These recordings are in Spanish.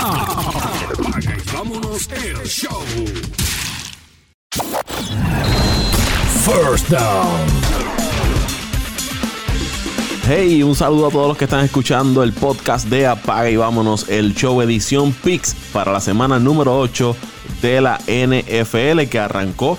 Apaga y vámonos el show. First down. Hey, un saludo a todos los que están escuchando el podcast de Apaga y vámonos, el show edición Pix para la semana número 8 de la NFL que arrancó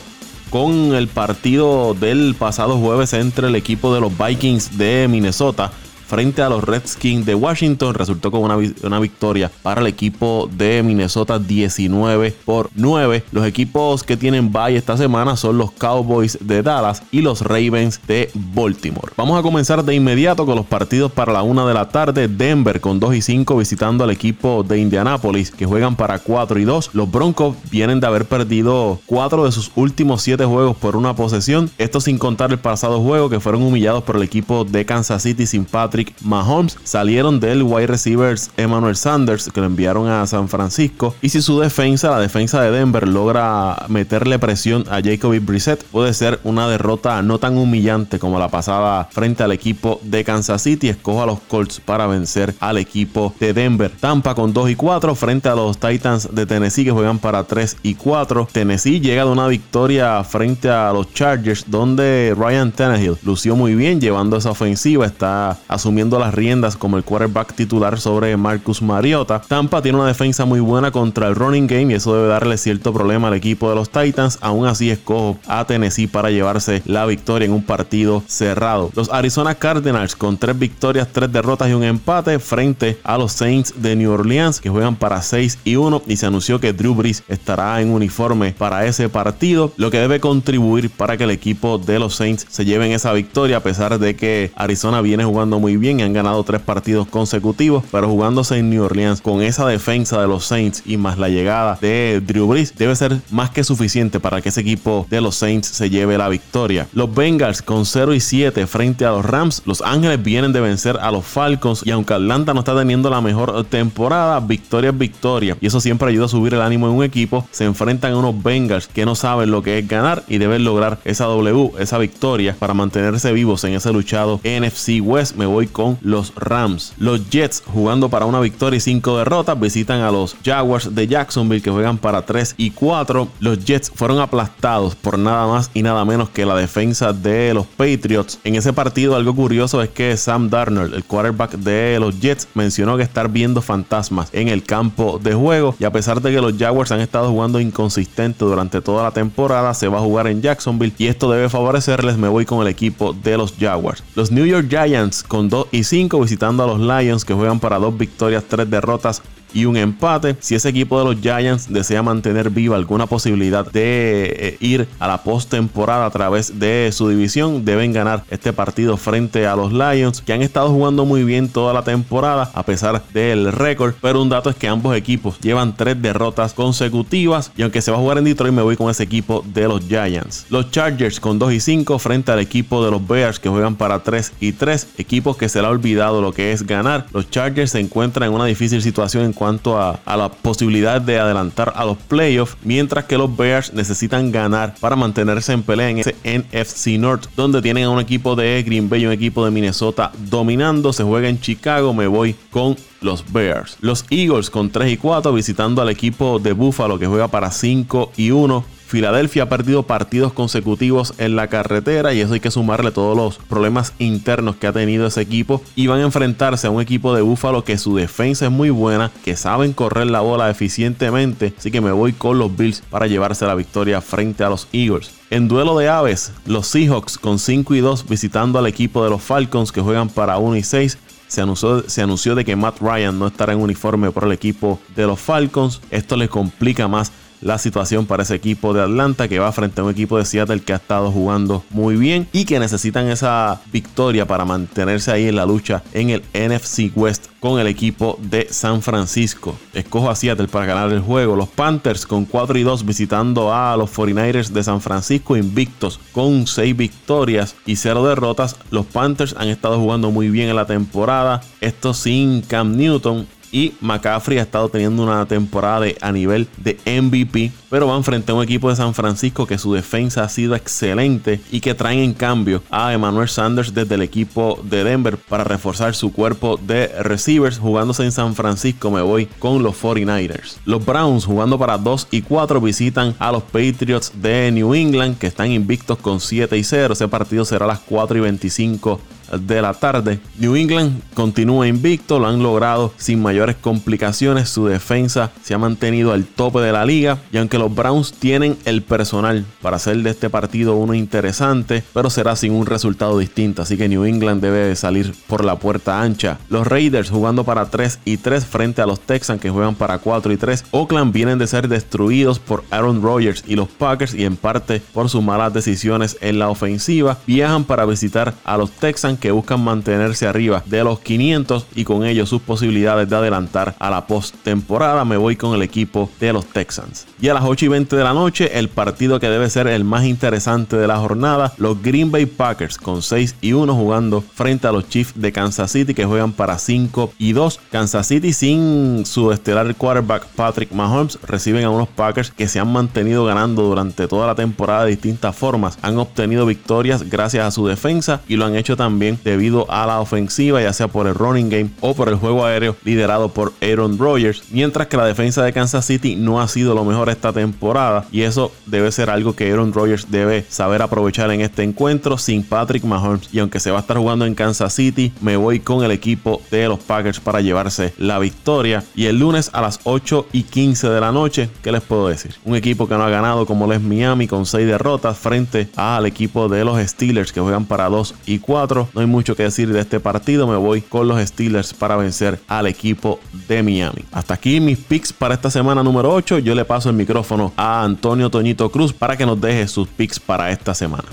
con el partido del pasado jueves entre el equipo de los Vikings de Minnesota frente a los Redskins de Washington. Resultó con una, victoria para el equipo de Minnesota 19 por 9. Los equipos que tienen bye esta semana son los Cowboys de Dallas y los Ravens de Baltimore. Vamos a comenzar de inmediato con los partidos para la 1 de la tarde. Denver con 2 y 5 visitando al equipo de Indianapolis que juegan para 4 y 2. Los Broncos vienen de haber perdido 4 de sus últimos 7 juegos por una posesión. Esto sin contar el pasado juego que fueron humillados por el equipo de Kansas City sin Patrick Mahomes salieron del wide receivers Emmanuel Sanders que lo enviaron a San Francisco y si su defensa, la defensa de Denver logra meterle presión a Jacoby Brissett puede ser una derrota no tan humillante como la pasada frente al equipo de Kansas City. Escojo a los Colts para vencer al equipo de Denver. Tampa con 2 y 4 frente a los Titans de Tennessee que juegan para 3 y 4. Tennessee llega de una victoria frente a los Chargers donde Ryan Tannehill lució muy bien llevando esa ofensiva. Está a su asumiendo las riendas como el quarterback titular sobre Marcus Mariota. Tampa tiene una defensa muy buena contra el running game y eso debe darle cierto problema al equipo de los Titans. Aún así escojo a Tennessee para llevarse la victoria en un partido cerrado. Los Arizona Cardinals con tres victorias, tres derrotas y un empate frente a los Saints de New Orleans que juegan para 6 y 1 y se anunció que Drew Brees estará en uniforme para ese partido, lo que debe contribuir para que el equipo de los Saints se lleven esa victoria a pesar de que Arizona viene jugando muy bien y han ganado tres partidos consecutivos, pero jugándose en New Orleans con esa defensa de los Saints y más la llegada de Drew Brees debe ser más que suficiente para que ese equipo de los Saints se lleve la victoria. Los Bengals con 0 y 7 frente a los Rams, los Ángeles vienen de vencer a los Falcons y aunque Atlanta no está teniendo la mejor temporada, victoria es victoria y eso siempre ayuda a subir el ánimo en un equipo. Se enfrentan a unos Bengals que no saben lo que es ganar y deben lograr esa W, esa victoria para mantenerse vivos en ese luchado NFC West. Me voy con los Rams. Los Jets jugando para una victoria y cinco derrotas visitan a los Jaguars de Jacksonville que juegan para 3 y 4. Los Jets fueron aplastados por nada más y nada menos que la defensa de los Patriots. En ese partido algo curioso es que Sam Darnold, el quarterback de los Jets, mencionó que estar viendo fantasmas en el campo de juego y a pesar de que los Jaguars han estado jugando inconsistente durante toda la temporada, se va a jugar en Jacksonville y esto debe favorecerles. Me voy con el equipo de los Jaguars. Los New York Giants con 2 y 5 visitando a los Lions que juegan para dos victorias, tres derrotas y un empate. Si ese equipo de los Giants desea mantener viva alguna posibilidad de eh, ir a la postemporada a través de su división, deben ganar este partido frente a los Lions, que han estado jugando muy bien toda la temporada a pesar del récord. Pero un dato es que ambos equipos llevan tres derrotas consecutivas y aunque se va a jugar en Detroit, me voy con ese equipo de los Giants. Los Chargers con 2 y 5 frente al equipo de los Bears que juegan para 3 y 3, equipos que se le ha olvidado lo que es ganar. Los Chargers se encuentran en una difícil situación en cuanto a, la posibilidad de adelantar a los playoffs, mientras que los Bears necesitan ganar para mantenerse en pelea en ese NFC North, donde tienen a un equipo de Green Bay y un equipo de Minnesota dominando. Se juega en Chicago, me voy con los Bears. Los Eagles con 3 y 4 visitando al equipo de Buffalo que juega para 5 y 1. Filadelfia ha perdido partidos consecutivos en la carretera y eso hay que sumarle todos los problemas internos que ha tenido ese equipo y van a enfrentarse a un equipo de Búfalo que su defensa es muy buena, que saben correr la bola eficientemente, así que me voy con los Bills para llevarse la victoria frente a los Eagles. En duelo de aves, los Seahawks con 5 y 2 visitando al equipo de los Falcons que juegan para 1 y 6 se anunció, se anunció, de que Matt Ryan no estará en uniforme por el equipo de los Falcons. Esto le complica más la situación para ese equipo de Atlanta que va frente a un equipo de Seattle que ha estado jugando muy bien y que necesitan esa victoria para mantenerse ahí en la lucha en el NFC West con el equipo de San Francisco. Escojo a Seattle para ganar el juego. Los Panthers con 4 y 2 visitando a los 49ers de San Francisco invictos con 6 victorias y 0 derrotas. Los Panthers han estado jugando muy bien en la temporada. Esto sin Cam Newton y McCaffrey ha estado teniendo una temporada a nivel de MVP, pero van frente a un equipo de San Francisco que su defensa ha sido excelente y que traen en cambio a Emmanuel Sanders desde el equipo de Denver para reforzar su cuerpo de receivers. Jugándose en San Francisco me voy con los 49ers. Los Browns jugando para 2 y 4 visitan a los Patriots de New England que están invictos con 7 y 0. Ese partido será a las 4 y 25 de la tarde. New England continúa invicto, lo han logrado sin mayores complicaciones. Su defensa se ha mantenido al tope de la liga. Y aunque los Browns tienen el personal para hacer de este partido uno interesante, pero será sin un resultado distinto. Así que New England debe salir por la puerta ancha. Los Raiders jugando para 3 y 3 frente a los Texans que juegan para 4 y 3. Oakland vienen de ser destruidos por Aaron Rodgers y los Packers y en parte por sus malas decisiones en la ofensiva. Viajan para visitar a los Texans que buscan mantenerse arriba de los 500 y con ello sus posibilidades de adelantar a la postemporada. Me voy con el equipo de los Texans. Y a las 8 y 20 de la noche, el partido que debe ser el más interesante de la jornada, los Green Bay Packers con 6 y 1 jugando frente a los Chiefs de Kansas City que juegan para 5 y 2. Kansas City sin su estelar quarterback Patrick Mahomes reciben a unos Packers que se han mantenido ganando durante toda la temporada de distintas formas. Han obtenido victorias gracias a su defensa y lo han hecho también debido a la ofensiva, ya sea por el running game o por el juego aéreo liderado por Aaron Rodgers, mientras que la defensa de Kansas City no ha sido lo mejor esta temporada y eso debe ser algo que Aaron Rodgers debe saber aprovechar en este encuentro sin Patrick Mahomes. Y aunque se va a estar jugando en Kansas City, me voy con el equipo de los Packers para llevarse la victoria. Y el lunes a las 8 y 15 de la noche, ¿qué les puedo decir? Un equipo que no ha ganado como lo es Miami con 6 derrotas frente al equipo de los Steelers que juegan para 2 y 4 no hay mucho que decir de este partido. Me voy con los Steelers para vencer al equipo de Miami. Hasta aquí mis picks para esta semana número 8. Yo le paso el micrófono a Antonio Toñito Cruz para que nos deje sus picks para esta semana.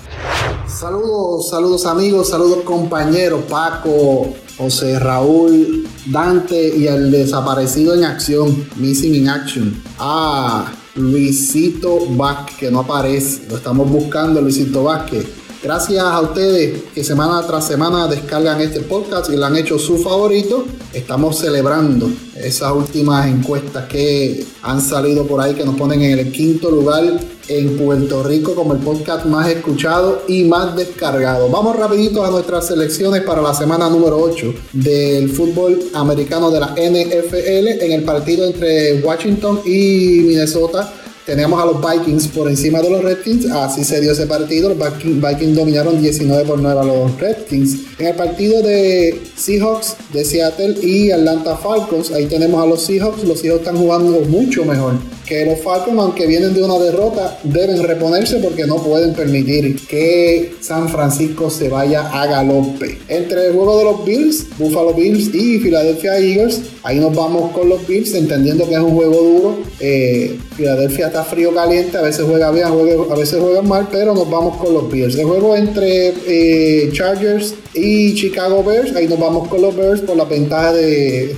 Saludos, saludos amigos, saludos compañeros, Paco, José Raúl, Dante y el desaparecido en acción, Missing in Action. Ah, Luisito Vázquez, que no aparece, lo estamos buscando, Luisito Vázquez. Gracias a ustedes que semana tras semana descargan este podcast y lo han hecho su favorito. Estamos celebrando esas últimas encuestas que han salido por ahí que nos ponen en el quinto lugar en Puerto Rico como el podcast más escuchado y más descargado. Vamos rapidito a nuestras selecciones para la semana número 8 del fútbol americano de la NFL en el partido entre Washington y Minnesota Teníamos a los Vikings por encima de los Redskins, así se dio ese partido. Los Vikings dominaron 19 por 9 a los Redskins. En el partido de Seahawks de Seattle y Atlanta Falcons, ahí tenemos a los Seahawks. Los Seahawks están jugando mucho mejor que los Falcons, aunque vienen de una derrota, deben reponerse porque no pueden permitir que San Francisco se vaya a galope. Entre el juego de los Bills, Buffalo Bills y Philadelphia Eagles, ahí nos vamos con los Bills, entendiendo que es un juego duro. Eh, Philadelphia frío caliente, a veces juega bien, a veces juega mal, pero nos vamos con los Bills. El juego entre eh, Chargers y Chicago Bears, ahí nos vamos con los Bears por la ventaja de,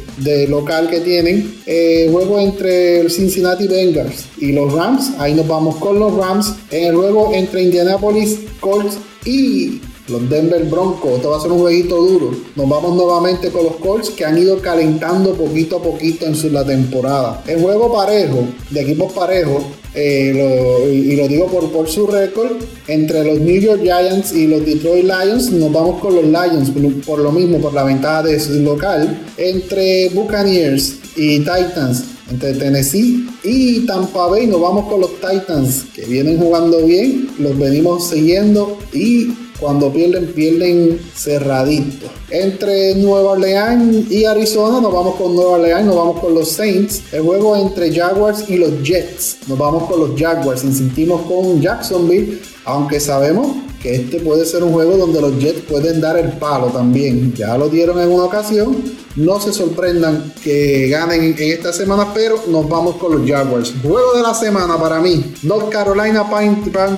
local que tienen. Eh, juego entre el Cincinnati Bengals y los Rams. Ahí nos vamos con los Rams. En el juego entre Indianapolis Colts y los Denver Broncos. Esto va a ser un jueguito duro. Nos vamos nuevamente con los Colts que han ido calentando poquito a poquito en su, la temporada. El juego parejo, de equipos parejos, eh, y, lo digo por, por su récord, entre los New York Giants y los Detroit Lions, nos vamos con los Lions por, lo mismo, por la ventaja de su local. Entre Buccaneers y Titans, entre Tennessee y Tampa Bay, nos vamos con los Titans, que vienen jugando bien, los venimos siguiendo y cuando pierden, pierden cerradito. Entre Nueva Orleans y Arizona, nos vamos con Nueva Orleans, nos vamos con los Saints. El juego entre Jaguars y los Jets, nos vamos con los Jaguars. Insistimos con Jacksonville, aunque sabemos que este puede ser un juego donde los Jets pueden dar el palo también. Ya lo dieron en una ocasión. No se sorprendan que ganen en esta semana, pero nos vamos con los Jaguars. Juego de la semana para mí: North Carolina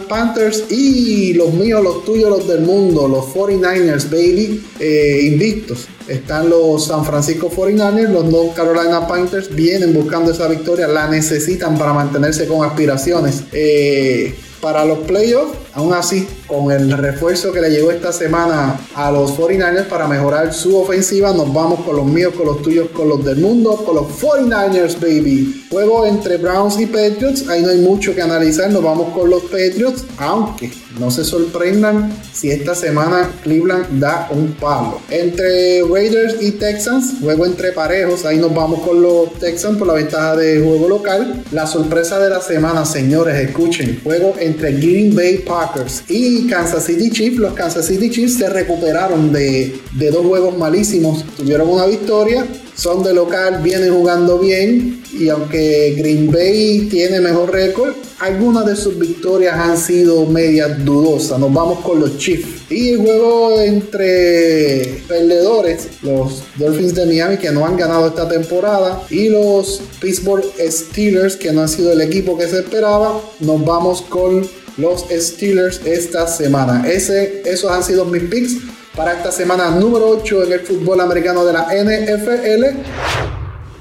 Panthers y los míos, los tuyos, los del mundo, los 49ers, baby, eh, invictos. Están los San Francisco 49ers, los North Carolina Panthers vienen buscando esa victoria, la necesitan para mantenerse con aspiraciones. Eh, para los playoffs Aún así, con el refuerzo que le llegó esta semana a los 49ers para mejorar su ofensiva, nos vamos con los míos, con los tuyos, con los del mundo, con los 49ers, baby. Juego entre Browns y Patriots, ahí no hay mucho que analizar, nos vamos con los Patriots, aunque no se sorprendan si esta semana Cleveland da un palo. Entre Raiders y Texans, juego entre parejos, ahí nos vamos con los Texans por la ventaja de juego local. La sorpresa de la semana, señores, escuchen, juego entre Green Bay Packers y Kansas City Chiefs. Los Kansas City Chiefs se recuperaron de, de dos juegos malísimos, tuvieron una victoria son de local, vienen jugando bien y aunque Green Bay tiene mejor récord, algunas de sus victorias han sido medias dudosas. Nos vamos con los Chiefs. Y el juego entre perdedores, los Dolphins de Miami que no han ganado esta temporada y los Pittsburgh Steelers que no han sido el equipo que se esperaba, nos vamos con los Steelers esta semana. Ese, esos han sido mis picks para esta semana número 8 en el fútbol americano de la NFL.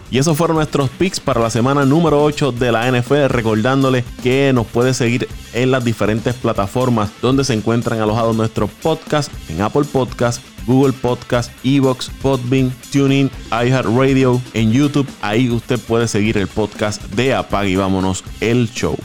Y esos fueron nuestros picks para la semana número 8 de la NFL. Recordándole que nos puede seguir en las diferentes plataformas donde se encuentran alojados nuestros podcasts: en Apple Podcasts, Google Podcasts, Evox, Podbean, TuneIn, iHeartRadio, en YouTube. Ahí usted puede seguir el podcast de Apag y vámonos el show.